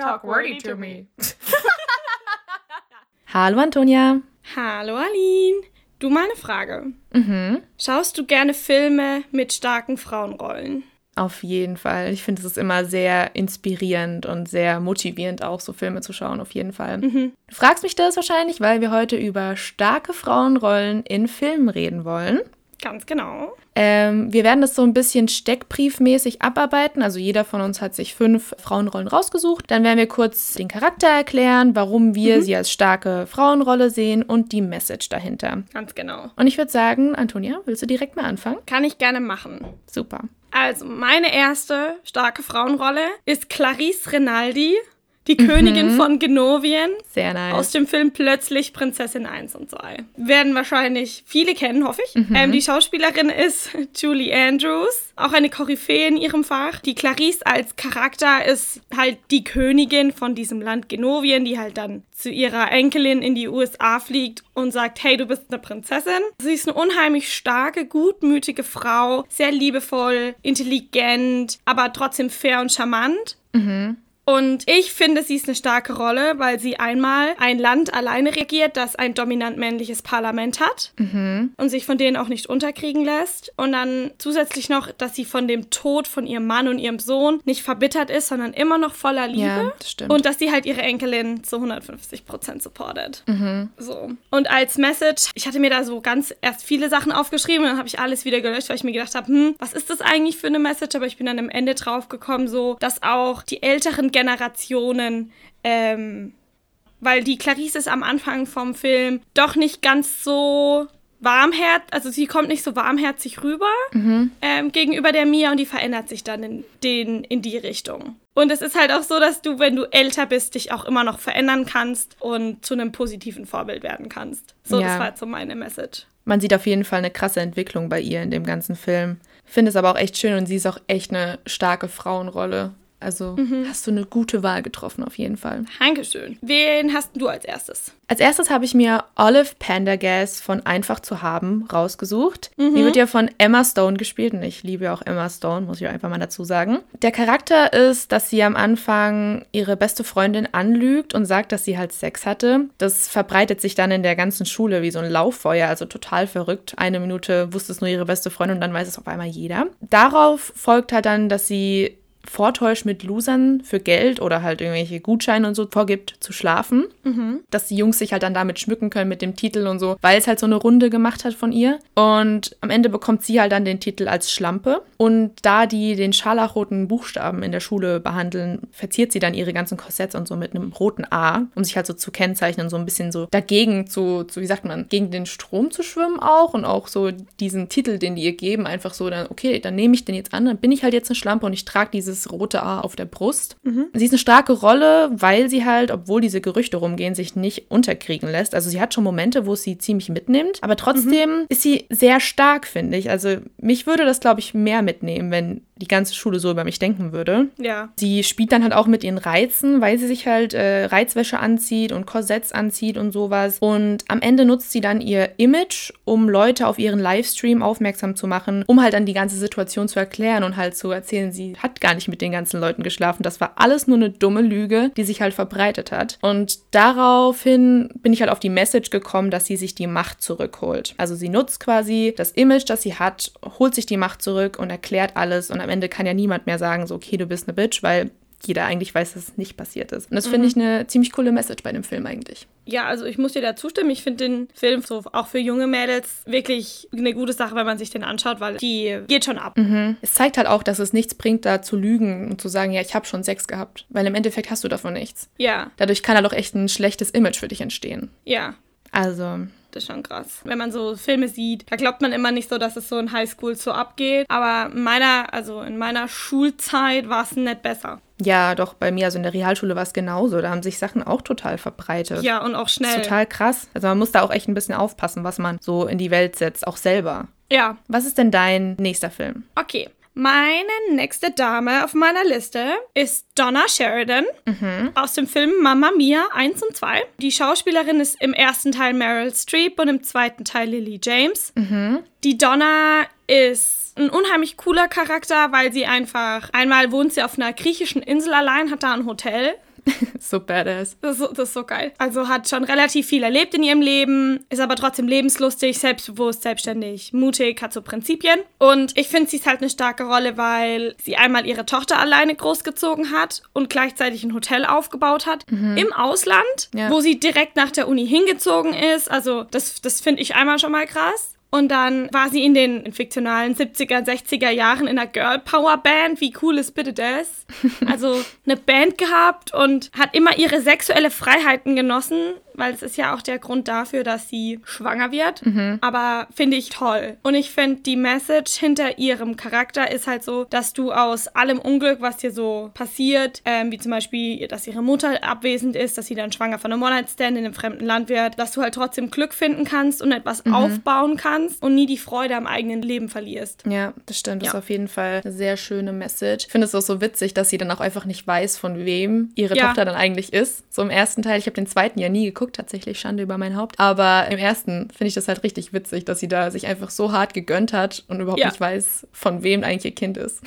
talk wordy to me. Hallo Antonia. Hallo Aline. Du meine Frage. Mhm. Schaust du gerne Filme mit starken Frauenrollen? Auf jeden Fall. Ich finde, es ist immer sehr inspirierend und sehr motivierend, auch so Filme zu schauen, auf jeden Fall. Mhm. Du fragst mich das wahrscheinlich, weil wir heute über starke Frauenrollen in Filmen reden wollen. Ganz genau. Ähm, wir werden das so ein bisschen steckbriefmäßig abarbeiten. Also jeder von uns hat sich fünf Frauenrollen rausgesucht. Dann werden wir kurz den Charakter erklären, warum wir sie als starke Frauenrolle sehen und die Message dahinter. Ganz genau. Und ich würde sagen, Antonia, willst du direkt mal anfangen? Kann ich gerne machen. Super. Also, meine erste starke Frauenrolle ist Clarice Rinaldi, die Königin von Genovien. Sehr nice. Aus dem Film Plötzlich Prinzessin 1 und 2. Werden wahrscheinlich viele kennen, hoffe ich. Ähm, die Schauspielerin ist Julie Andrews, auch eine Koryphäe in ihrem Fach. Die Clarice als Charakter ist halt die Königin von diesem Land Genovien, die halt dann zu ihrer Enkelin in die USA fliegt und sagt, hey, du bist eine Prinzessin. Sie ist eine unheimlich starke, gutmütige Frau, sehr liebevoll, intelligent, aber trotzdem fair und charmant. Und ich finde, sie ist eine starke Rolle, weil sie einmal ein Land alleine regiert, das ein dominant männliches Parlament hat und sich von denen auch nicht unterkriegen lässt. Und dann zusätzlich noch, dass sie von dem Tod von ihrem Mann und ihrem Sohn nicht verbittert ist, sondern immer noch voller Liebe. Ja, das stimmt. Und dass sie halt ihre Enkelin zu 150 Prozent supportet. So. Und als Message, ich hatte mir da so ganz erst viele Sachen aufgeschrieben und dann habe ich alles wieder gelöscht, weil ich mir gedacht habe, hm, was ist das eigentlich für eine Message? Aber ich bin dann am Ende drauf gekommen, so, dass auch die älteren Generationen, ähm, weil die Clarice ist am Anfang vom Film doch nicht ganz so warmherzig, also sie kommt nicht so warmherzig rüber ähm, gegenüber der Mia und die verändert sich dann in, den, in die Richtung. Und es ist halt auch so, dass du, wenn du älter bist, dich auch immer noch verändern kannst und zu einem positiven Vorbild werden kannst. So, Ja. das war jetzt so meine Message. Man sieht auf jeden Fall eine krasse Entwicklung bei ihr in dem ganzen Film. Finde es aber auch echt schön und sie ist auch echt eine starke Frauenrolle. Also hast du eine gute Wahl getroffen, auf jeden Fall. Dankeschön. Wen hast du als erstes? Als erstes habe ich mir Olive Pendergast von Einfach zu haben rausgesucht. Die wird ja von Emma Stone gespielt und ich liebe ja auch Emma Stone, muss ich einfach mal dazu sagen. Der Charakter ist, dass sie am Anfang ihre beste Freundin anlügt und sagt, dass sie halt Sex hatte. Das verbreitet sich dann in der ganzen Schule wie so ein Lauffeuer, also total verrückt. Eine Minute wusste es nur ihre beste Freundin und dann weiß es auf einmal jeder. Darauf folgt halt dann, dass sie vortäuscht mit Losern für Geld oder halt irgendwelche Gutscheine und so vorgibt zu schlafen. Dass die Jungs sich halt dann damit schmücken können mit dem Titel und so, weil es halt so eine Runde gemacht hat von ihr. Und am Ende bekommt sie halt dann den Titel als Schlampe. Und da die den scharlachroten Buchstaben in der Schule behandeln, verziert sie dann ihre ganzen Korsetts und so mit einem roten A, um sich halt so zu kennzeichnen, so ein bisschen so dagegen zu, zu, wie sagt man, gegen den Strom zu schwimmen auch und auch so diesen Titel, den die ihr geben, einfach so dann, okay, dann nehme ich den jetzt an, dann bin ich halt jetzt eine Schlampe und ich trage dieses rote A auf der Brust. Sie ist eine starke Rolle, weil sie halt, obwohl diese Gerüchte rumgehen, sich nicht unterkriegen lässt. Also sie hat schon Momente, wo es sie ziemlich mitnimmt, aber trotzdem ist sie sehr stark, finde ich. Also mich würde das, glaube ich, mehr mitnehmen, wenn die ganze Schule so über mich denken würde. Ja. Sie spielt dann halt auch mit ihren Reizen, weil sie sich halt äh, Reizwäsche anzieht und Korsetts anzieht und sowas. Und am Ende nutzt sie dann ihr Image, um Leute auf ihren Livestream aufmerksam zu machen, um halt dann die ganze Situation zu erklären und halt zu erzählen, sie hat gar nicht mit den ganzen Leuten geschlafen. Das war alles nur eine dumme Lüge, die sich halt verbreitet hat. Und daraufhin bin ich halt auf die Message gekommen, dass sie sich die Macht zurückholt. Also sie nutzt quasi das Image, das sie hat, holt sich die Macht zurück und erklärt alles. Und am Ende kann ja niemand mehr sagen, so, okay, du bist eine Bitch, weil jeder eigentlich weiß, dass es nicht passiert ist. Und das finde ich eine ziemlich coole Message bei dem Film eigentlich. Ja, also ich muss dir da zustimmen. Ich finde den Film so auch für junge Mädels wirklich eine gute Sache, wenn man sich den anschaut, weil die geht schon ab. Es zeigt halt auch, dass es nichts bringt, da zu lügen und zu sagen, ja, ich habe schon Sex gehabt. Weil im Endeffekt hast du davon nichts. Ja, Dadurch kann halt auch echt ein schlechtes Image für dich entstehen. ja. Also, Das ist schon krass. Wenn man so Filme sieht, da glaubt man immer nicht so, dass es so in Highschool so abgeht. Aber in meiner, also in meiner Schulzeit war es nicht besser. ja, doch bei mir, also in der Realschule war es genauso. Da haben sich Sachen auch total verbreitet. Ja, und auch Das schnell. ist total krass. Also man muss da auch echt ein bisschen aufpassen, was man so in die Welt setzt, auch selber. Ja, Was ist denn dein nächster Film? okay. Meine nächste Dame auf meiner Liste ist Donna Sheridan aus dem Film Mamma Mia 1 und 2. Die Schauspielerin ist im ersten Teil Meryl Streep und im zweiten Teil Lily James. Die Donna ist ein unheimlich cooler Charakter, weil sie einfach einmal wohnt sie auf einer griechischen Insel allein, hat da ein Hotel so badass. Das ist so, das ist so geil. Also hat schon relativ viel erlebt in ihrem Leben, ist aber trotzdem lebenslustig, selbstbewusst, selbstständig, mutig, hat so Prinzipien. Und ich finde, sie ist halt eine starke Rolle, weil sie einmal ihre Tochter alleine großgezogen hat und gleichzeitig ein Hotel aufgebaut hat im Ausland, Ja. wo sie direkt nach der Uni hingezogen ist. Also das, das finde ich einmal schon mal krass. Und dann war sie in den fiktionalen 70er, 60er Jahren in einer Girl Power Band. Wie cool ist bitte das? Also eine Band gehabt und hat immer ihre sexuelle Freiheiten genossen, weil es ist ja auch der Grund dafür, dass sie schwanger wird. Aber finde ich toll. Und ich finde, die Message hinter ihrem Charakter ist halt so, dass du aus allem Unglück, was dir so passiert, ähm, wie zum Beispiel, dass ihre Mutter abwesend ist, dass sie dann schwanger von einem One-Night-Stand in einem fremden Land wird, dass du halt trotzdem Glück finden kannst und etwas aufbauen kannst und nie die Freude am eigenen Leben verlierst. Ja, das stimmt. Das Ja. ist auf jeden Fall eine sehr schöne Message. Ich finde es auch so witzig, dass sie dann auch einfach nicht weiß, von wem ihre Ja. Tochter dann eigentlich ist. So im ersten Teil, ich habe den zweiten ja nie geguckt, tatsächlich Schande über mein Haupt. Aber im ersten finde ich das halt richtig witzig, dass sie da sich einfach so hart gegönnt hat und überhaupt Ja. nicht weiß, von wem eigentlich ihr Kind ist.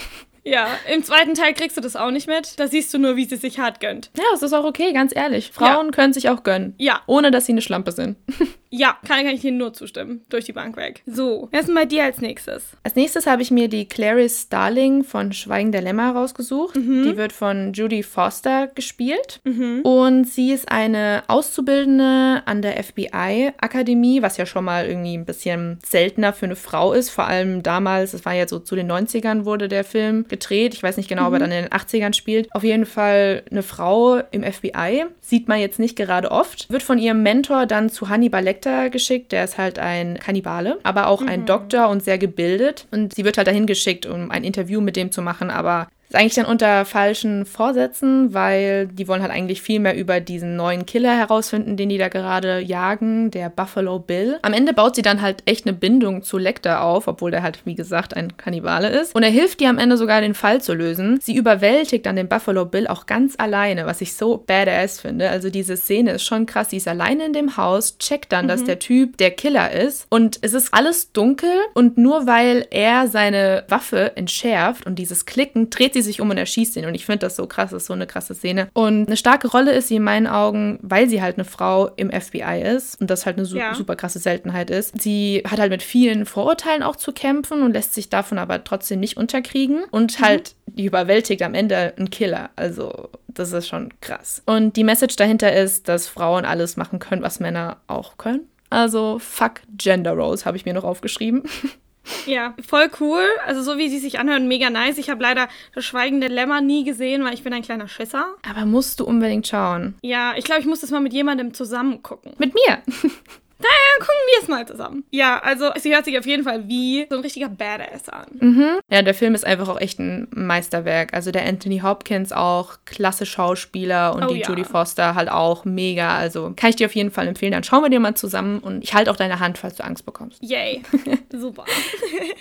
Ja, im zweiten Teil kriegst du das auch nicht mit. Da siehst du nur, wie sie sich hart gönnt. Ja, es ist auch okay, ganz ehrlich. Frauen können sich auch gönnen. Ja. Ohne, dass sie eine Schlampe sind. Ja, kann, kann ich dir nur zustimmen. Durch die Bank weg. So, wer ist denn bei dir als nächstes? Als nächstes habe ich mir die Clarice Starling von Schweigen der Lämmer rausgesucht. Die wird von Judy Foster gespielt. Und sie ist eine Auszubildende an der FBI-Akademie, was ja schon mal irgendwie ein bisschen seltener für eine Frau ist. Vor allem damals, es war ja so zu den 90ern wurde der Film gedreht. Ich weiß nicht genau, ob er dann in den 80ern spielt. Auf jeden Fall eine Frau im FBI. Sieht man jetzt nicht gerade oft. Wird von ihrem Mentor dann zu Hannibal Lecter geschickt. Der ist halt ein Kannibale, aber auch ein Doktor und sehr gebildet. Und sie wird halt dahin geschickt, um ein Interview mit dem zu machen, aber ist eigentlich dann unter falschen Vorsätzen, weil die wollen halt eigentlich viel mehr über diesen neuen Killer herausfinden, den die da gerade jagen, der Buffalo Bill. Am Ende baut sie dann halt echt eine Bindung zu Lecter auf, obwohl der halt, wie gesagt, ein Kannibale ist. Und er hilft ihr am Ende sogar, den Fall zu lösen. Sie überwältigt dann den Buffalo Bill auch ganz alleine, was ich so badass finde. Also diese Szene ist schon krass. Sie ist alleine in dem Haus, checkt dann, dass der Typ der Killer ist. Und es ist alles dunkel und nur weil er seine Waffe entschärft und dieses Klicken, dreht sie sich um und erschießt ihn. Und ich finde das so krass, das ist so eine krasse Szene. Und eine starke Rolle ist sie in meinen Augen, weil sie halt eine Frau im FBI ist und das halt eine su Ja. super krasse Seltenheit ist. Sie hat halt mit vielen Vorurteilen auch zu kämpfen und lässt sich davon aber trotzdem nicht unterkriegen und halt die überwältigt am Ende einen Killer. Also das ist schon krass. Und die Message dahinter ist, dass Frauen alles machen können, was Männer auch können. Also fuck Gender Roles habe ich mir noch aufgeschrieben. Ja, voll cool. Also so wie sie sich anhören, mega nice. Ich habe leider das Schweigende Lämmer nie gesehen, weil ich bin ein kleiner Schisser. Aber musst du unbedingt schauen. Ja, ich glaube, ich muss das mal mit jemandem zusammen gucken. Mit mir. Dann gucken wir es mal zusammen. Ja, also sie hört sich auf jeden Fall wie so ein richtiger Badass an. Ja, der Film ist einfach auch echt ein Meisterwerk. Also der Anthony Hopkins auch, klasse Schauspieler und Oh die ja. Judy Foster halt auch mega. Also kann ich dir auf jeden Fall empfehlen. Dann schauen wir dir mal zusammen und ich halte auch deine Hand, falls du Angst bekommst. Yay. Super.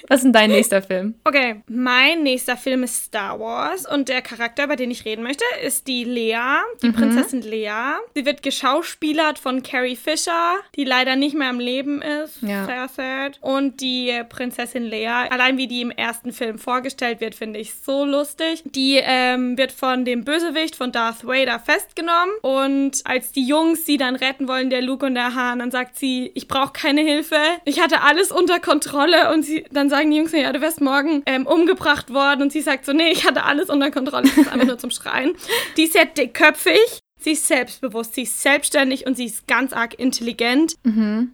Was ist denn dein nächster Film? Okay, mein nächster Film ist Star Wars und der Charakter, über den ich reden möchte, ist die Lea, die Prinzessin Lea. Sie wird geschauspielert von Carrie Fisher, die leider nicht mehr im Leben ist. Ja. Sehr sad. Und die Prinzessin Lea, allein wie die im ersten Film vorgestellt wird, finde ich so lustig. Die ähm, wird von dem Bösewicht von Darth Vader festgenommen und als die Jungs sie dann retten wollen, der Luke und der Han, dann sagt sie, ich brauche keine Hilfe. Ich hatte alles unter Kontrolle und sie, dann sagen die Jungs, ja, du wirst morgen ähm, umgebracht worden und sie sagt so, nee, ich hatte alles unter Kontrolle. Das ist einfach nur zum Schreien. Die ist sehr dickköpfig. Sie ist selbstbewusst, sie ist selbstständig und sie ist ganz arg intelligent.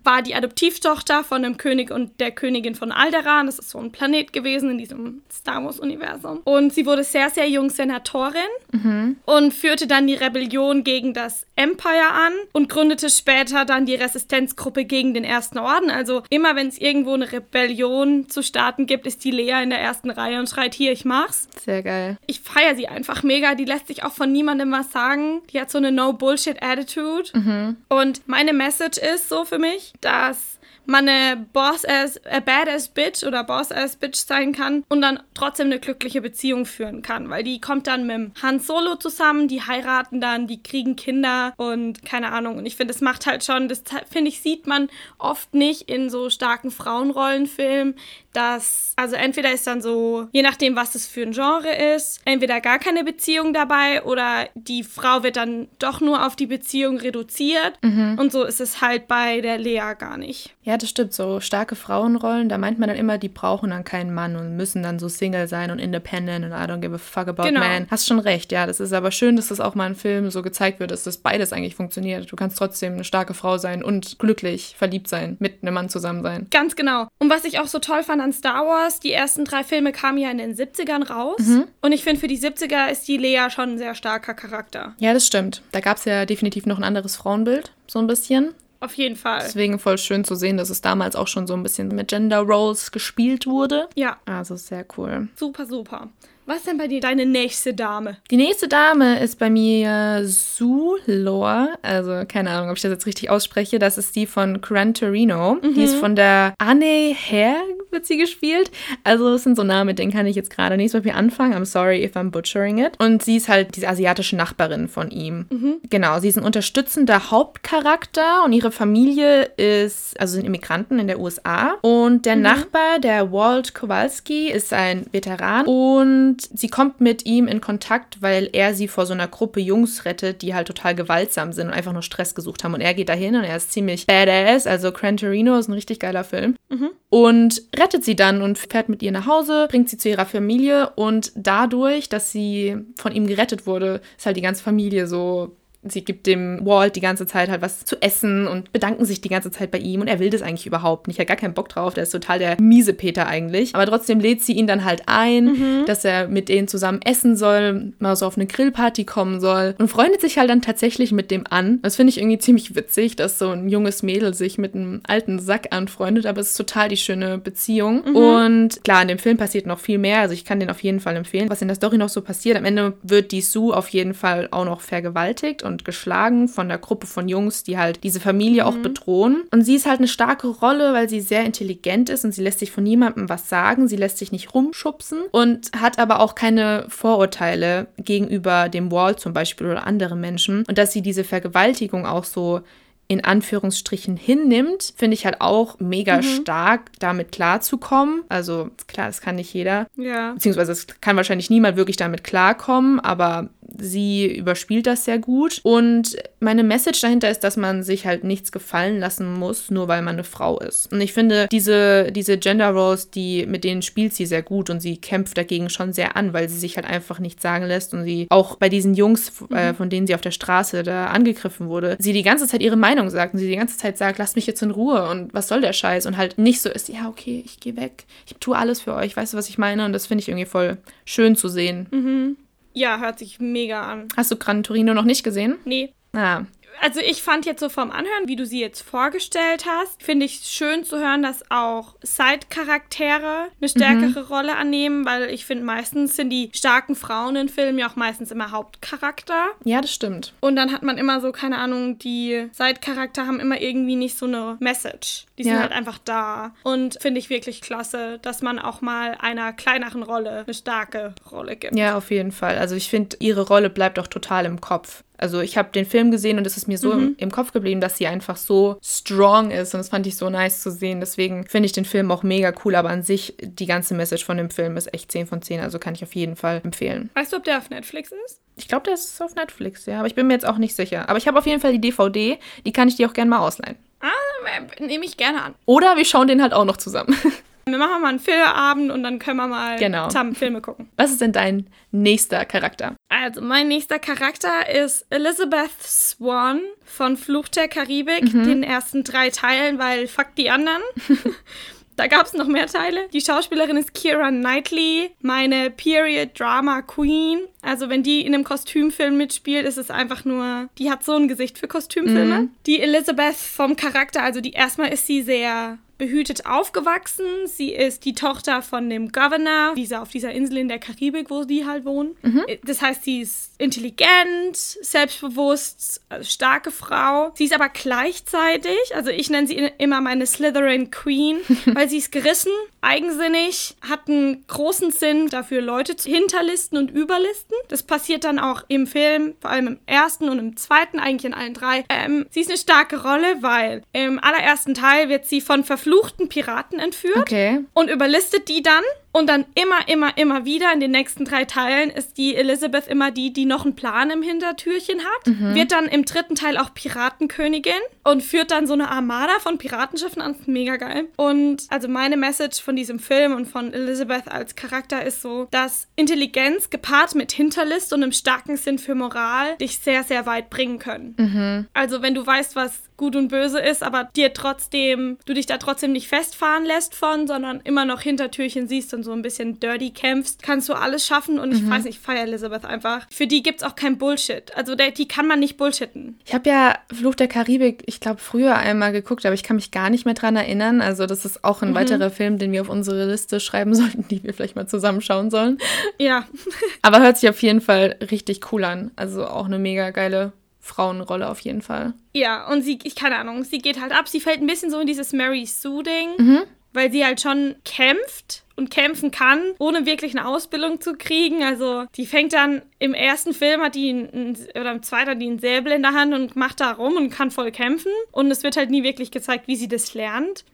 War die Adoptivtochter von dem König und der Königin von Alderaan. Das ist so ein Planet gewesen in diesem Star Wars-Universum. Und sie wurde sehr, sehr jung Senatorin und führte dann die Rebellion gegen das Empire an und gründete später dann die Resistenzgruppe gegen den Ersten Orden. Also immer wenn es irgendwo eine Rebellion zu starten gibt, ist die Lea in der ersten Reihe und schreit, hier, ich mach's. Sehr geil. Ich feiere sie einfach mega. Die lässt sich auch von niemandem was sagen. Die hat so eine No-Bullshit-Attitude. Und meine Message ist so für mich, dass man eine Boss-ass, a badass Bitch oder Boss-ass Bitch sein kann und dann trotzdem eine glückliche Beziehung führen kann. Weil die kommt dann mit dem Han Solo zusammen, die heiraten dann, die kriegen Kinder und keine Ahnung. Und ich finde, das macht halt schon, das finde ich, sieht man oft nicht in so starken Frauenrollenfilmen, dass, also entweder ist dann so, je nachdem, was es für ein Genre ist, entweder gar keine Beziehung dabei oder die Frau wird dann doch nur auf die Beziehung reduziert. Mhm. Und so ist es halt bei der Lea gar nicht. Ja, das stimmt. So starke Frauenrollen, da meint man dann immer, die brauchen dann keinen Mann und müssen dann so Single sein und independent und I don't give a fuck about genau. man. Hast schon recht, ja. Das ist aber schön, dass das auch mal in Film so gezeigt wird, dass das beides eigentlich funktioniert. Du kannst trotzdem eine starke Frau sein und glücklich verliebt sein, mit einem Mann zusammen sein. Ganz genau. Und was ich auch so toll fand an Star Wars, die ersten drei Filme kamen ja in den 70ern raus. Mhm. Und ich finde, für die 70er ist die Lea schon ein sehr starker Charakter. Ja, das stimmt. Da gab es ja definitiv noch ein anderes Frauenbild, so ein bisschen. Auf jeden Fall. Deswegen voll schön zu sehen, dass es damals auch schon so ein bisschen mit Gender Roles gespielt wurde. Ja. Also sehr cool. Super, super. Was ist denn bei dir deine nächste Dame? Die nächste Dame ist bei mir Zulor. Also keine Ahnung, ob ich das jetzt richtig ausspreche. Das ist die von Gran Torino. Mhm. Die ist von der Anne Herr, wird sie gespielt. Also es sind so Namen, mit denen kann ich jetzt gerade nicht so viel anfangen. I'm sorry if I'm butchering it. Und sie ist halt diese asiatische Nachbarin von ihm. Mhm. Genau, sie ist ein unterstützender Hauptcharakter und ihre Familie ist, also sind Immigranten in der USA. Und der mhm. Nachbar, der Walt Kowalski, ist ein Veteran und sie kommt mit ihm in Kontakt, weil er sie vor so einer Gruppe Jungs rettet, die halt total gewaltsam sind und einfach nur Stress gesucht haben. Und er geht dahin und er ist ziemlich badass. Also Gran Torino ist ein richtig geiler Film. Mhm. Und rettet sie dann und fährt mit ihr nach Hause, bringt sie zu ihrer Familie und dadurch, dass sie von ihm gerettet wurde, ist halt die ganze Familie so sie gibt dem Walt die ganze Zeit halt was zu essen und bedanken sich die ganze Zeit bei ihm und er will das eigentlich überhaupt nicht. Er hat gar keinen Bock drauf. Der ist total der miese Peter eigentlich. Aber trotzdem lädt sie ihn dann halt ein, mhm. dass er mit denen zusammen essen soll, mal so auf eine Grillparty kommen soll und freundet sich halt dann tatsächlich mit dem an. Das finde ich irgendwie ziemlich witzig, dass so ein junges Mädel sich mit einem alten Sack anfreundet, aber es ist total die schöne Beziehung. Mhm. Und klar, in dem Film passiert noch viel mehr. Also ich kann den auf jeden Fall empfehlen. Was in der Story noch so passiert, am Ende wird die Sue auf jeden Fall auch noch vergewaltigt und geschlagen von der Gruppe von Jungs, die halt diese Familie mhm. auch bedrohen. Und sie ist halt eine starke Rolle, weil sie sehr intelligent ist und sie lässt sich von niemandem was sagen. Sie lässt sich nicht rumschubsen und hat aber auch keine Vorurteile gegenüber dem Wall zum Beispiel oder anderen Menschen. Und dass sie diese Vergewaltigung auch so in Anführungsstrichen hinnimmt, finde ich halt auch mega mhm. stark, damit klarzukommen. Also klar, das kann nicht jeder. Ja. Beziehungsweise es kann wahrscheinlich niemand wirklich damit klarkommen, aber sie überspielt das sehr gut. Und meine Message dahinter ist, dass man sich halt nichts gefallen lassen muss, nur weil man eine Frau ist. Und ich finde, diese, diese Gender Roles, die, mit denen spielt sie sehr gut und sie kämpft dagegen schon sehr an, weil sie sich halt einfach nichts sagen lässt und sie auch bei diesen Jungs, äh, mhm. von denen sie auf der Straße da angegriffen wurde, sie die ganze Zeit ihre Meinung Meinung sagt und sie die ganze Zeit sagt, lasst mich jetzt in Ruhe und was soll der Scheiß und halt nicht so ist, ja, okay, ich gehe weg, ich tue alles für euch, weißt du, was ich meine? Und das finde ich irgendwie voll schön zu sehen. Mhm. Ja, hört sich mega an. Hast du Gran Torino noch nicht gesehen? Nee. Ah, also ich fand jetzt so vom Anhören, wie du sie jetzt vorgestellt hast, finde ich schön zu hören, dass auch Side-Charaktere eine stärkere mhm. Rolle annehmen, weil ich finde, meistens sind die starken Frauen in Filmen ja auch meistens immer Hauptcharakter. Ja, das stimmt. Und dann hat man immer so, keine Ahnung, die Side-Charakter haben immer irgendwie nicht so eine Message. Die sind ja. halt einfach da. Und finde ich wirklich klasse, dass man auch mal einer kleineren Rolle eine starke Rolle gibt. Ja, auf jeden Fall. Also ich finde, ihre Rolle bleibt auch total im Kopf. Also ich habe den Film gesehen und es ist mir so mhm. im, im, Kopf geblieben, dass sie einfach so strong ist und das fand ich so nice zu sehen. Deswegen finde ich den Film auch mega cool, aber an sich die ganze Message von dem Film ist echt 10 von 10, also kann ich auf jeden Fall empfehlen. Weißt du, ob der auf Netflix ist? Ich glaube, der ist auf Netflix, ja, aber ich bin mir jetzt auch nicht sicher. Aber ich habe auf jeden Fall die DVD, die kann ich dir auch gerne mal ausleihen. Ah, nehme ich gerne an. Oder wir schauen den halt auch noch zusammen. Wir machen mal einen Filmabend und dann können wir mal genau. zusammen Filme gucken. Was ist denn dein nächster Charakter? Also, mein nächster Charakter ist Elizabeth Swan von Fluch der Karibik, mhm. den ersten drei Teilen, weil fuck die anderen. Da gab es noch mehr Teile. Die Schauspielerin ist Kira Knightley, meine Period Drama Queen. Also wenn die in einem Kostümfilm mitspielt, ist es einfach nur, die hat so ein Gesicht für Kostümfilme. Mhm. Die Elizabeth vom Charakter, also die erstmal ist sie sehr behütet aufgewachsen. Sie ist die Tochter von dem Governor, dieser auf dieser Insel in der Karibik, wo die halt wohnen. Mhm. Das heißt, sie ist intelligent, selbstbewusst, also starke Frau. Sie ist aber gleichzeitig, also ich nenne sie immer meine Slytherin Queen, weil sie ist gerissen, eigensinnig, hat einen großen Sinn dafür, Leute zu hinterlisten und überlisten. Das passiert dann auch im Film, vor allem im ersten und im zweiten, eigentlich in allen drei. Ähm, sie ist eine starke Rolle, weil im allerersten Teil wird sie von verfluchten verfluchten Piraten entführt Okay. und überlistet die dann. Und dann immer, immer, immer wieder in den nächsten drei Teilen ist die Elizabeth immer die, die noch einen Plan im Hintertürchen hat. Wird dann im dritten Teil auch Piratenkönigin und führt dann so eine Armada von Piratenschiffen an. Mega geil. Und also meine Message von diesem Film und von Elizabeth als Charakter ist so, dass Intelligenz gepaart mit Hinterlist und einem starken Sinn für Moral dich sehr, sehr weit bringen können. Also wenn du weißt, was gut und böse ist, aber dir trotzdem, du dich da trotzdem nicht festfahren lässt von, sondern immer noch Hintertürchen siehst und so ein bisschen dirty kämpfst, kannst du alles schaffen und ich weiß nicht, ich feiere Elizabeth einfach. Für die gibt's auch kein Bullshit. Also der, die kann man nicht bullshitten. Ich habe ja Fluch der Karibik, ich glaube, früher einmal geguckt, aber ich kann mich gar nicht mehr dran erinnern. Also, das ist auch ein weiterer Film, den wir auf unsere Liste schreiben sollten, die wir vielleicht mal zusammenschauen sollen. Ja, Aber hört sich auf jeden Fall richtig cool an. Also auch eine mega geile Frauenrolle auf jeden Fall. ja, und sie, ich keine Ahnung, sie geht halt ab, sie fällt ein bisschen so in dieses Mary Sue-Ding, Mhm. Weil sie halt schon kämpft und kämpfen kann, ohne wirklich eine Ausbildung zu kriegen. Also die fängt dann im ersten Film hat die ein, ein, oder im zweiten hat die einen Säbel in der Hand und macht da rum und kann voll kämpfen. Und es wird halt nie wirklich gezeigt, wie sie das lernt.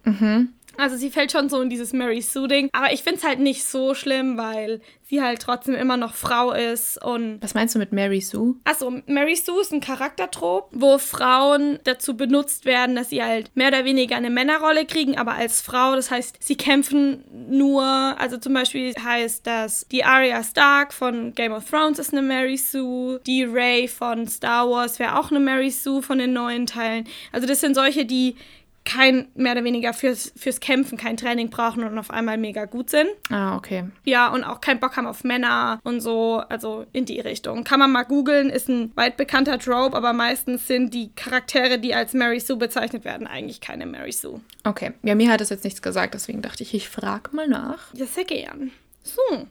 Also sie fällt schon so in dieses Mary Sue-Ding. Aber ich finde es halt nicht so schlimm, weil sie halt trotzdem immer noch Frau ist und Was meinst du mit Mary Sue? Achso, Mary Sue ist ein Charaktertrop, wo Frauen dazu benutzt werden, dass sie halt mehr oder weniger eine Männerrolle kriegen, aber als Frau. Das heißt, sie kämpfen nur, also zum Beispiel heißt das, die Arya Stark von Game of Thrones ist eine Mary Sue, die Rey von Star Wars wäre auch eine Mary Sue von den neuen Teilen. Also das sind solche, die kein, mehr oder weniger fürs, fürs Kämpfen kein Training brauchen und auf einmal mega gut sind. Ah, okay. Ja, und auch keinen Bock haben auf Männer und so, also in die Richtung. Kann man mal googeln, ist ein weit bekannter Trope, aber meistens sind die Charaktere, die als Mary Sue bezeichnet werden, eigentlich keine Mary Sue. Okay. Ja, mir hat es jetzt nichts gesagt, deswegen dachte ich, ich frage mal nach. Ja, sehr gern. So,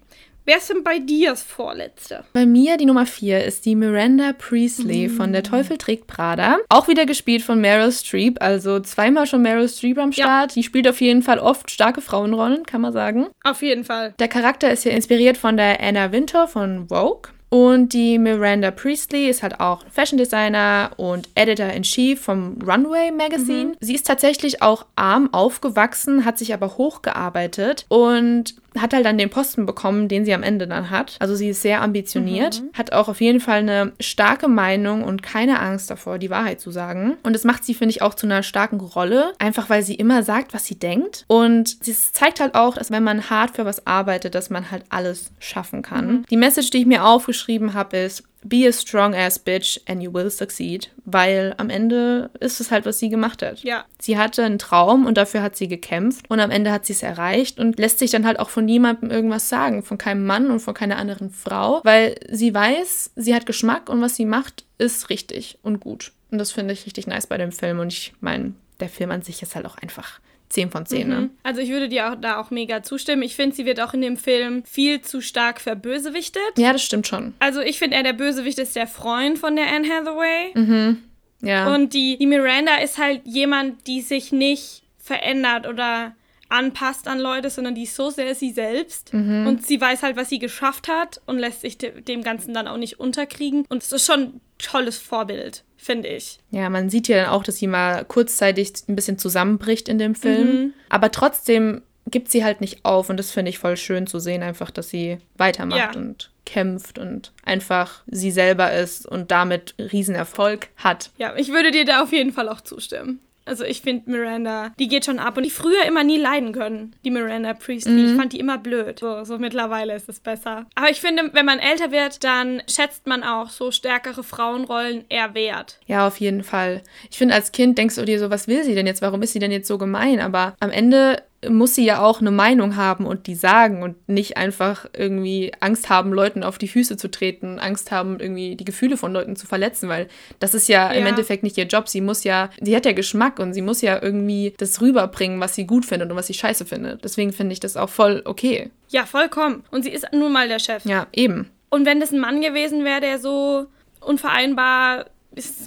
wer ist denn bei dir das Vorletzte? Bei mir die Nummer 4 ist die Miranda Priestley von Der Teufel trägt Prada. Auch wieder gespielt von Meryl Streep, also zweimal schon Meryl Streep am Ja. Start. Die spielt auf jeden Fall oft starke Frauenrollen, kann man sagen. Auf jeden Fall. Der Charakter ist ja inspiriert von der Anna Wintour von Vogue. Und die Miranda Priestley ist halt auch Fashion Designer und Editor-in-Chief vom Runway Magazine. Sie ist tatsächlich auch arm aufgewachsen, hat sich aber hochgearbeitet und hat halt dann den Posten bekommen, den sie am Ende dann hat. Also sie ist sehr ambitioniert, hat auch auf jeden Fall eine starke Meinung und keine Angst davor, die Wahrheit zu sagen. Und das macht sie, finde ich, auch zu einer starken Rolle, einfach weil sie immer sagt, was sie denkt. Und sie zeigt halt auch, dass wenn man hart für was arbeitet, dass man halt alles schaffen kann. Die Message, die ich mir aufgeschrieben habe, ist, Be a strong ass bitch and you will succeed. Weil am Ende ist es halt, was sie gemacht hat. Ja. Sie hatte einen Traum und dafür hat sie gekämpft und am Ende hat sie es erreicht und lässt sich dann halt auch von niemandem irgendwas sagen, von keinem Mann und von keiner anderen Frau, weil sie weiß, sie hat Geschmack und was sie macht, ist richtig und gut. Und das finde ich richtig nice bei dem Film und ich meine, der Film an sich ist halt auch einfach 10 von 10, ne? Also ich würde dir auch da auch mega zustimmen. Ich finde, sie wird auch in dem Film viel zu stark verbösewichtet. Ja, das stimmt schon. Also ich finde, er der Bösewicht ist der Freund von der Anne Hathaway. Ja. Und die, die Miranda ist halt jemand, die sich nicht verändert oder anpasst an Leute, sondern die ist so sehr sie selbst. Und sie weiß halt, was sie geschafft hat und lässt sich de dem Ganzen dann auch nicht unterkriegen. Und es ist schon ein tolles Vorbild, finde ich. Ja, man sieht ja dann auch, dass sie mal kurzzeitig ein bisschen zusammenbricht in dem Film. Aber trotzdem gibt sie halt nicht auf. Und das finde ich voll schön zu sehen, einfach, dass sie weitermacht Ja. und kämpft und einfach sie selber ist und damit Riesenerfolg hat. Ja, ich würde dir da auf jeden Fall auch zustimmen. Also ich finde Miranda, die geht schon ab und die früher immer nie leiden können, die Miranda Priestley. Ich fand die immer blöd. So, so mittlerweile ist es besser. Aber ich finde, wenn man älter wird, dann schätzt man auch so stärkere Frauenrollen eher wert. Ja, auf jeden Fall. Ich finde, als Kind denkst du dir so, was will sie denn jetzt? Warum ist sie denn jetzt so gemein? Aber am Ende muss sie ja auch eine Meinung haben und die sagen und nicht einfach irgendwie Angst haben, Leuten auf die Füße zu treten, Angst haben, irgendwie die Gefühle von Leuten zu verletzen, weil das ist ja, im Ja. Endeffekt nicht ihr Job. Sie muss ja, sie hat ja Geschmack und sie muss ja irgendwie das rüberbringen, was sie gut findet und was sie scheiße findet. Deswegen finde ich das auch voll okay. Ja, vollkommen. Und sie ist nun mal der Chef. Ja, eben. Und wenn das ein Mann gewesen wäre, der so unvereinbar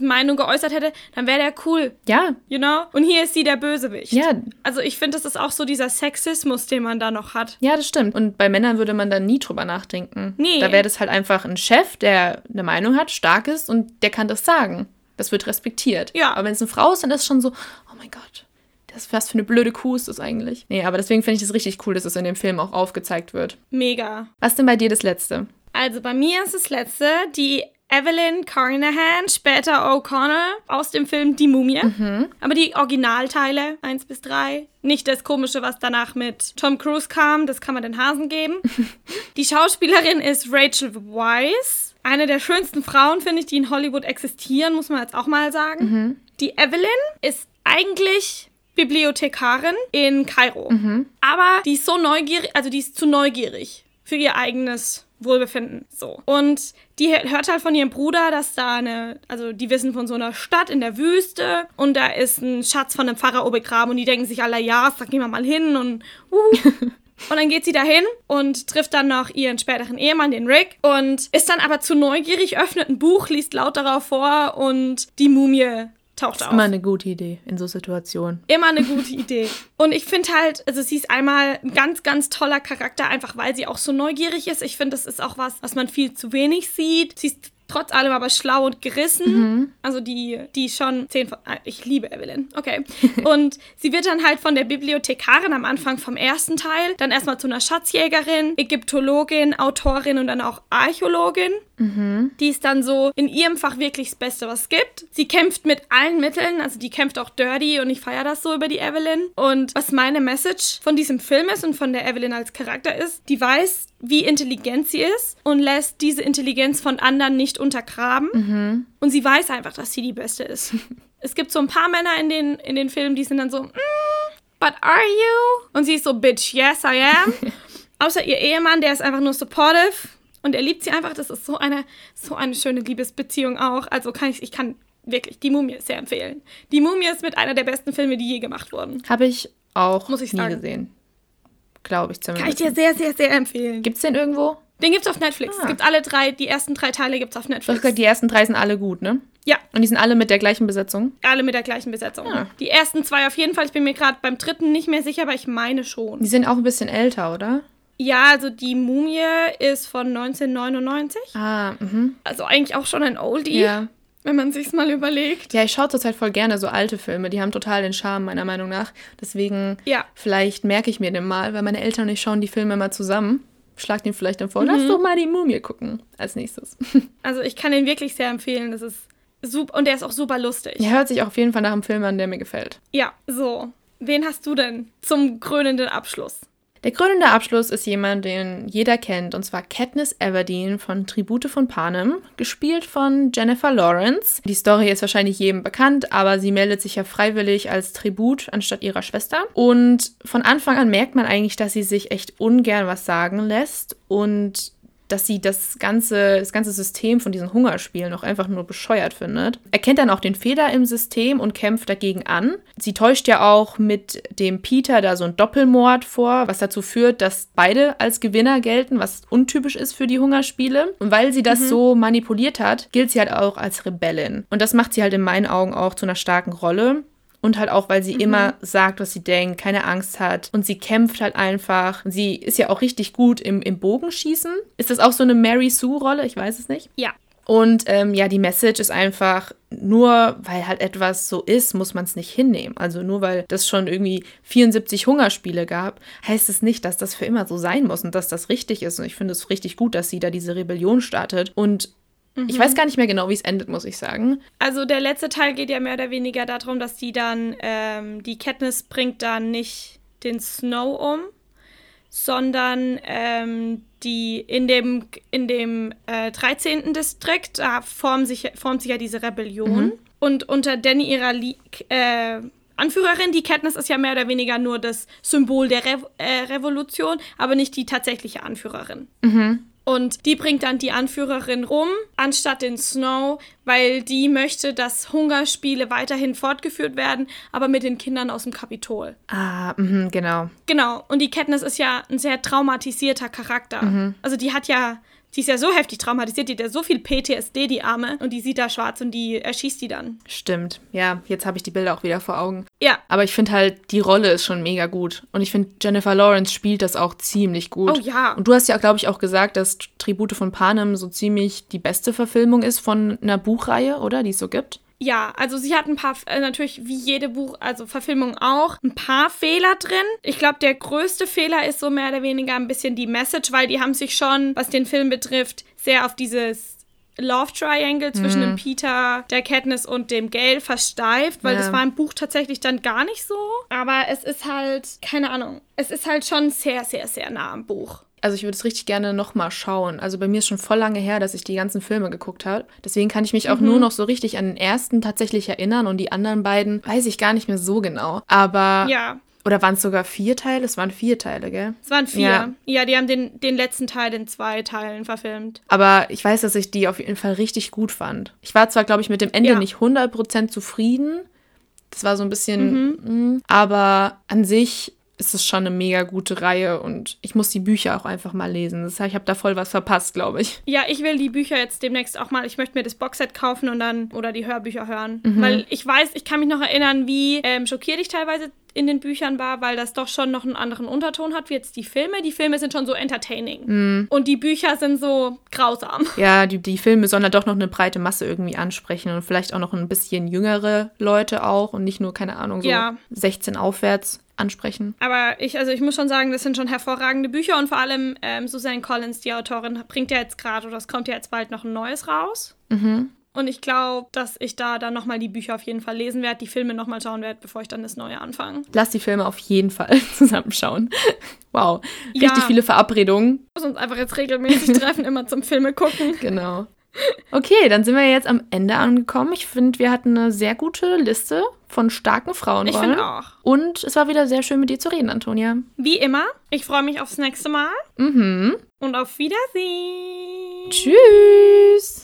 Meinung geäußert hätte, dann wäre der cool, Ja, you know? Und hier ist sie der Bösewicht. ja, Also ich finde, das ist auch so dieser Sexismus, den man da noch hat. Ja, das stimmt. Und bei Männern würde man dann nie drüber nachdenken. Nee. Da wäre das halt einfach ein Chef, der eine Meinung hat, stark ist und der kann das sagen. Das wird respektiert. Ja. Aber wenn es eine Frau ist, dann ist es schon so, oh mein Gott, das, was für eine blöde Kuh ist das eigentlich? Nee, aber deswegen finde ich es richtig cool, dass es in dem Film auch aufgezeigt wird. Mega. Was denn bei dir das Letzte? Also bei mir ist das letzte die Evelyn Carnahan, später O'Connor aus dem Film Die Mumie. Aber die Originalteile 1 bis 3. Nicht das Komische, was danach mit Tom Cruise kam, das kann man den Hasen geben. die Schauspielerin ist Rachel Weisz. Eine der schönsten Frauen, finde ich, die in Hollywood existieren, muss man jetzt auch mal sagen. Die Evelyn ist eigentlich Bibliothekarin in Kairo. Aber die ist so neugierig, also die ist zu neugierig für ihr eigenes Wohlbefinden. So. Und die hört halt von ihrem Bruder, dass da eine, also die wissen von so einer Stadt in der Wüste und da ist ein Schatz von einem Pharao begraben und die denken sich alle, ja, da gehen wir mal hin und uh. Und dann geht sie dahin und trifft dann noch ihren späteren Ehemann, den Rick, und ist dann aber zu neugierig, öffnet ein Buch, liest laut darauf vor und die Mumie taucht auf. immer eine gute Idee in so Situationen. Immer eine gute Idee. Und ich finde halt, also sie ist einmal ein ganz, ganz toller Charakter, einfach weil sie auch so neugierig ist. Ich finde, das ist auch was, was man viel zu wenig sieht. Sie ist trotz allem aber schlau und gerissen. Also die, die schon 10 von. ah, Ich liebe Evelyn. Okay. und sie wird dann halt von der Bibliothekarin am Anfang vom ersten Teil, dann erstmal zu einer Schatzjägerin, Ägyptologin, Autorin und dann auch Archäologin. Die ist dann so in ihrem Fach wirklich das Beste, was es gibt. Sie kämpft mit allen Mitteln, also die kämpft auch dirty und ich feiere das so über die Evelyn. Und was meine Message von diesem Film ist und von der Evelyn als Charakter ist, die weiß, wie intelligent sie ist und lässt diese Intelligenz von anderen nicht untergraben. Und sie weiß einfach, dass sie die Beste ist. es gibt so ein paar Männer in den, in den Filmen, die sind dann so, mm, but are you? Und sie ist so, bitch, yes, I am. Außer ihr Ehemann, der ist einfach nur supportive und er liebt sie einfach. Das ist so eine, so eine schöne Liebesbeziehung auch. Also kann ich, ich kann wirklich die Mumie sehr empfehlen. Die Mumie ist mit einer der besten Filme, die je gemacht wurden. Habe ich auch Muss ich nie sagen. gesehen. Glaube ich Kann ich zumindest. dir sehr, sehr, sehr empfehlen. Gibt es den irgendwo? Den gibt's auf Netflix. Ah. Es gibt alle drei, die ersten drei Teile gibt's auf Du hast Netflix. gesagt, die ersten drei sind alle gut, ne? Ja, Und die sind alle mit der gleichen Besetzung? alle mit der gleichen Besetzung. Ah. Die ersten zwei auf jeden Fall. Ich bin mir gerade beim dritten nicht mehr sicher, aber ich meine schon. Die sind auch ein bisschen älter, oder? Ja, also die Mumie ist von 1999. Ah, mhm. Also eigentlich auch schon ein Oldie, Ja. wenn man sich's mal überlegt. Ja, ich schaue zurzeit voll gerne so alte Filme. Die haben total den Charme, meiner Meinung nach. Deswegen, Ja. vielleicht merke ich mir den mal, weil meine Eltern und ich schauen die Filme mal zusammen. Schlag den vielleicht dann vor, lass doch mal die Mumie gucken als nächstes. Also ich kann den wirklich sehr empfehlen. Das ist super und der ist auch super lustig. Ja, hört sich auch auf jeden Fall nach einem Film an, der mir gefällt. Ja, so. Wen hast du denn zum krönenden Abschluss? Der krönende Abschluss ist jemand, den jeder kennt, und zwar Katniss Everdeen von Tribute von Panem, gespielt von Jennifer Lawrence. Die Story ist wahrscheinlich jedem bekannt, aber sie meldet sich ja freiwillig als Tribut anstatt ihrer Schwester. Und von Anfang an merkt man eigentlich, dass sie sich echt ungern was sagen lässt und dass sie das ganze, das ganze System von diesen Hungerspielen auch einfach nur bescheuert findet. Erkennt dann auch den Fehler im System und kämpft dagegen an. Sie täuscht ja auch mit dem Peter da so einen Doppelmord vor, was dazu führt, dass beide als Gewinner gelten, was untypisch ist für die Hungerspiele. Und weil sie das so manipuliert hat, gilt sie halt auch als Rebellin. Und das macht sie halt in meinen Augen auch zu einer starken Rolle. Und halt auch, weil sie immer sagt, was sie denkt, keine Angst hat. Und sie kämpft halt einfach. Sie ist ja auch richtig gut im, im Bogenschießen. Ist das auch so eine Mary Sue-Rolle? Ich weiß es nicht. Ja. Und ähm, ja, die Message ist einfach, nur weil halt etwas so ist, muss man es nicht hinnehmen. Also nur weil das schon irgendwie 74 Hungerspiele gab, heißt es nicht, dass das für immer so sein muss und dass das richtig ist. Und ich finde es richtig gut, dass sie da diese Rebellion startet. Und ich weiß gar nicht mehr genau, wie es endet, muss ich sagen. Also der letzte Teil geht ja mehr oder weniger darum, dass die dann, ähm, die Katniss bringt dann nicht den Snow um, sondern ähm, die in dem, in dem äh, 13. Distrikt, da formt sich, formt sich ja diese Rebellion. Und unter Danny ihrer Lie äh, Anführerin, die Katniss ist ja mehr oder weniger nur das Symbol der Rev äh, Revolution, aber nicht die tatsächliche Anführerin. Und die bringt dann die Anführerin rum, anstatt den Snow, weil die möchte, dass Hungerspiele weiterhin fortgeführt werden, aber mit den Kindern aus dem Kapitol. Ah, mhm, genau. Genau. Und die Katniss ist ja ein sehr traumatisierter Charakter. Also die hat ja, die ist ja so heftig traumatisiert, die hat ja so viel PTSD, die Arme. Und die sieht da schwarz und die erschießt die dann. Stimmt. Ja, jetzt habe ich die Bilder auch wieder vor Augen. Ja. Aber ich finde halt, die Rolle ist schon mega gut. Und ich finde, Jennifer Lawrence spielt das auch ziemlich gut. Oh ja. Und du hast ja, glaube ich, auch gesagt, dass Tribute von Panem so ziemlich die beste Verfilmung ist von einer Buchreihe, oder? Die es so gibt. Ja, also sie hat ein paar, äh, natürlich wie jede Buch, also Verfilmung auch, ein paar Fehler drin. Ich glaube, der größte Fehler ist so mehr oder weniger ein bisschen die Message, weil die haben sich schon, was den Film betrifft, sehr auf dieses Love Triangle zwischen dem Peter, der Katniss und dem Gale versteift, weil Ja. das war im Buch tatsächlich dann gar nicht so. Aber es ist halt, keine Ahnung, es ist halt schon sehr, sehr, sehr nah am Buch. Also ich würde es richtig gerne nochmal schauen. Also bei mir ist schon voll lange her, dass ich die ganzen Filme geguckt habe. Deswegen kann ich mich auch nur noch so richtig an den ersten tatsächlich erinnern und die anderen beiden weiß ich gar nicht mehr so genau. Aber. Ja, Oder waren es sogar vier Teile? Es waren vier Teile, gell? es waren vier. Ja. Ja, die haben den, den letzten Teil in zwei Teilen verfilmt. Aber ich weiß, dass ich die auf jeden Fall richtig gut fand. Ich war zwar, glaube ich, mit dem Ende Ja. nicht 100% zufrieden. Das war so ein bisschen. mm, Aber an sich ist es schon eine mega gute Reihe und ich muss die Bücher auch einfach mal lesen. Das heißt, ich habe da voll was verpasst, glaube ich. Ja, ich will die Bücher jetzt demnächst auch mal. Ich möchte mir das Boxset kaufen und dann oder die Hörbücher hören. Mhm. Weil ich weiß, ich kann mich noch erinnern, wie ähm, schockiert ich teilweise in den Büchern war, weil das doch schon noch einen anderen Unterton hat wie jetzt die Filme. Die Filme sind schon so entertaining. Mhm. Und die Bücher sind so grausam. Ja, die, die Filme sollen da doch noch eine breite Masse irgendwie ansprechen und vielleicht auch noch ein bisschen jüngere Leute auch und nicht nur, keine Ahnung, so Ja. 16 aufwärts ansprechen. Aber ich, also ich muss schon sagen, das sind schon hervorragende Bücher und vor allem ähm, Suzanne Collins, die Autorin, bringt ja jetzt gerade, oder es kommt ja jetzt bald noch ein neues raus. Mhm. Und ich glaube, dass ich da dann nochmal die Bücher auf jeden Fall lesen werde, die Filme nochmal schauen werde, bevor ich dann das Neue anfange. Lass die Filme auf jeden Fall zusammenschauen. Wow, richtig Ja. viele Verabredungen. muss uns einfach jetzt regelmäßig treffen, immer zum Filme gucken. Genau. Okay, dann sind wir jetzt am Ende angekommen. Ich finde, wir hatten eine sehr gute Liste von starken Ich Frauenrollen. finde auch. Und es war wieder sehr schön, mit dir zu reden, Antonia. Wie immer, ich freue mich aufs nächste Mal Mhm. und auf Wiedersehen. Tschüss.